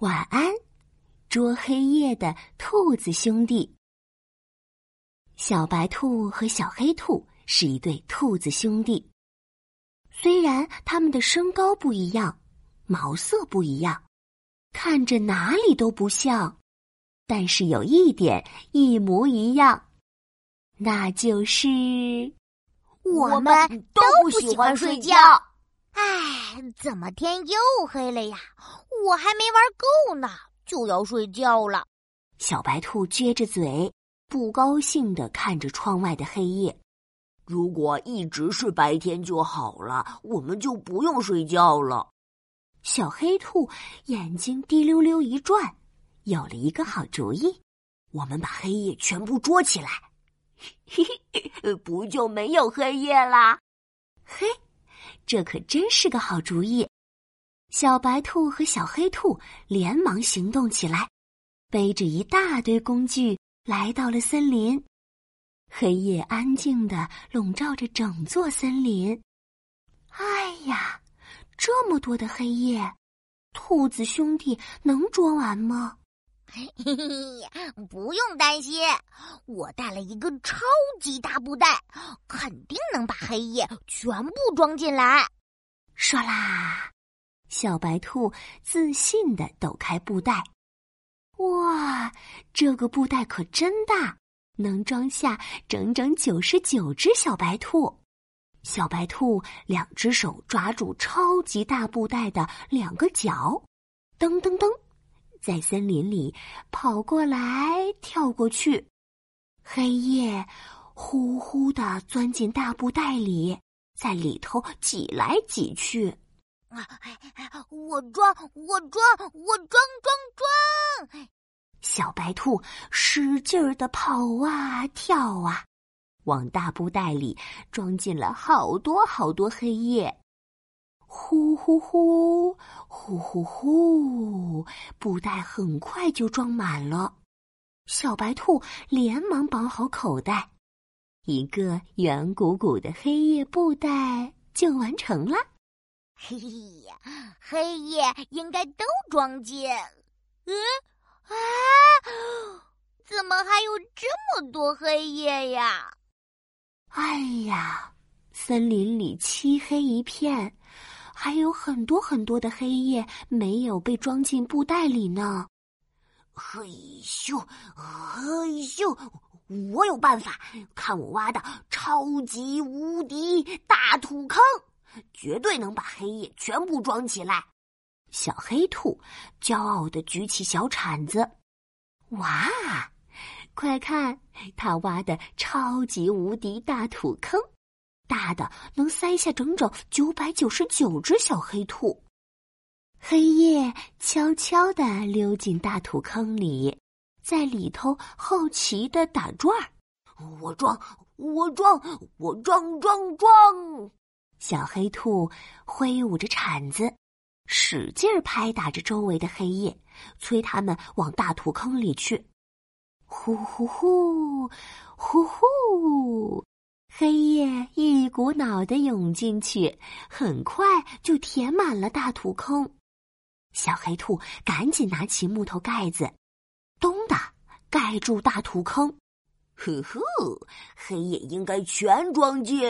晚安，捉黑夜的兔子兄弟。小白兔和小黑兔是一对兔子兄弟。虽然他们的身高不一样，毛色不一样，看着哪里都不像，但是有一点一模一样，那就是我们都不喜欢睡觉。唉，怎么天又黑了呀？我还没玩够呢，就要睡觉了。小白兔撅着嘴，不高兴的看着窗外的黑夜。如果一直是白天就好了，我们就不用睡觉了。小黑兔眼睛滴溜溜一转，有了一个好主意：我们把黑夜全部捉起来，嘿嘿，不就没有黑夜啦？嘿。这可真是个好主意！小白兔和小黑兔连忙行动起来，背着一大堆工具来到了森林。黑夜安静的笼罩着整座森林。哎呀，这么多的黑夜，兔子兄弟能捉完吗？嘿嘿，不用担心，我带了一个超级大布袋，肯定能把黑夜全部装进来。唰啦，小白兔自信的抖开布袋，哇，这个布袋可真大，能装下整整九十九只小白兔。小白兔两只手抓住超级大布袋的两个角，噔噔噔。在森林里跑过来跳过去，黑夜呼呼的钻进大布袋里，在里头挤来挤去。啊，我装，我装，我装装装！小白兔使劲儿的跑啊跳啊，往大布袋里装进了好多好多黑夜。呼呼呼，呼呼呼！布袋很快就装满了，小白兔连忙绑好口袋，一个圆鼓鼓的黑夜布袋就完成了。嘿呀，黑夜应该都装进。嗯啊，怎么还有这么多黑夜呀？哎呀，森林里漆黑一片。还有很多很多的黑夜没有被装进布袋里呢。嘿咻，嘿咻，我有办法！看我挖的超级无敌大土坑，绝对能把黑夜全部装起来。小黑兔骄傲的举起小铲子，哇！快看，他挖的超级无敌大土坑！大的能塞下整整九百九十九只小黑兔，黑夜悄悄地溜进大土坑里，在里头好奇的打转儿。我装，我装，我装装装！小黑兔挥舞着铲子，使劲拍打着周围的黑夜，催他们往大土坑里去。呼呼呼，呼呼！黑夜一股脑的涌进去，很快就填满了大土坑。小黑兔赶紧拿起木头盖子，咚的盖住大土坑。呵呵，黑夜应该全装进。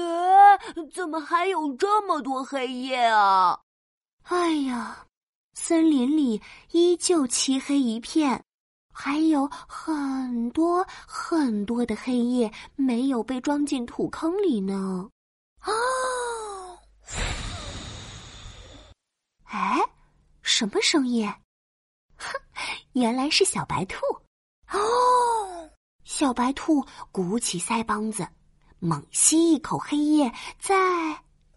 啊，怎么还有这么多黑夜啊？哎呀，森林里依旧漆黑一片。还有很多很多的黑夜没有被装进土坑里呢。啊！哎，什么声音？哼，原来是小白兔。哦，小白兔鼓起腮帮子，猛吸一口黑夜，再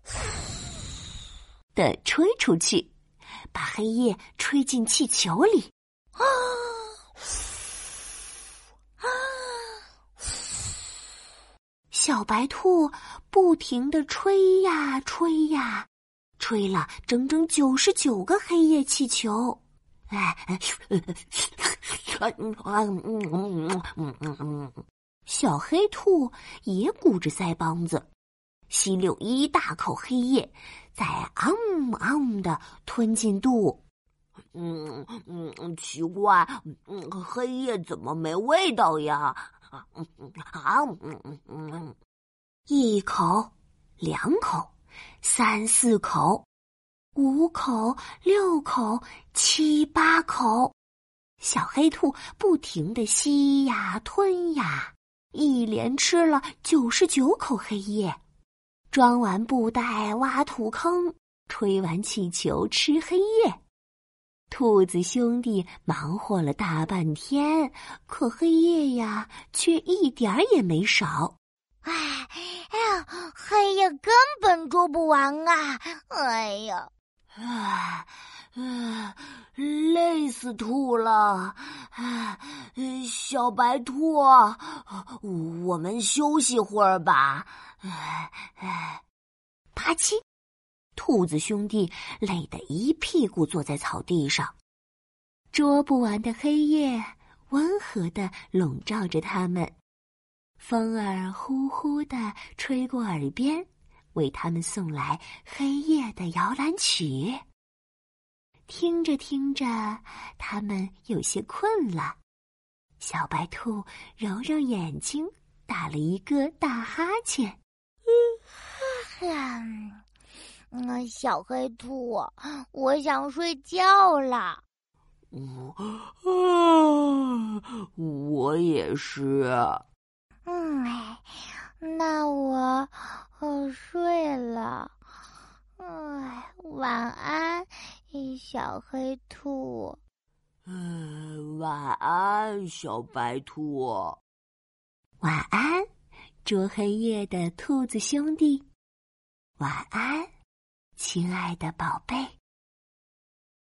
的吹出去，把黑夜吹进气球里。啊！啊小白兔不停的吹呀吹呀，吹了整整九十九个黑夜气球。哎，小黑兔也鼓着腮帮子，吸溜一大口黑夜，再昂昂的吞进肚。嗯嗯，奇怪，黑夜怎么没味道呀？啊啊嗯嗯嗯，一口，两口，三四口，五口，六口，七八口，小黑兔不停的吸呀吞呀，一连吃了九十九口黑夜，装完布袋挖土坑，吹完气球吃黑夜。兔子兄弟忙活了大半天，可黑夜呀，却一点儿也没少。哎，哎呀，黑夜根本捉不完啊！哎呀，唉，啊，累死兔了！唉，小白兔，我们休息会儿吧。唉，唉，啪叽。兔子兄弟累得一屁股坐在草地上，捉不完的黑夜温和的笼罩着他们，风儿呼呼的吹过耳边，为他们送来黑夜的摇篮曲。听着听着，他们有些困了。小白兔揉揉眼睛，打了一个大哈欠。嗯，嗯，小黑兔，我想睡觉了。我啊，我也是。嗯，那我我睡了。哎，晚安，小黑兔。嗯，晚安，小白兔。晚安，捉黑夜的兔子兄弟。晚安。亲爱的宝贝。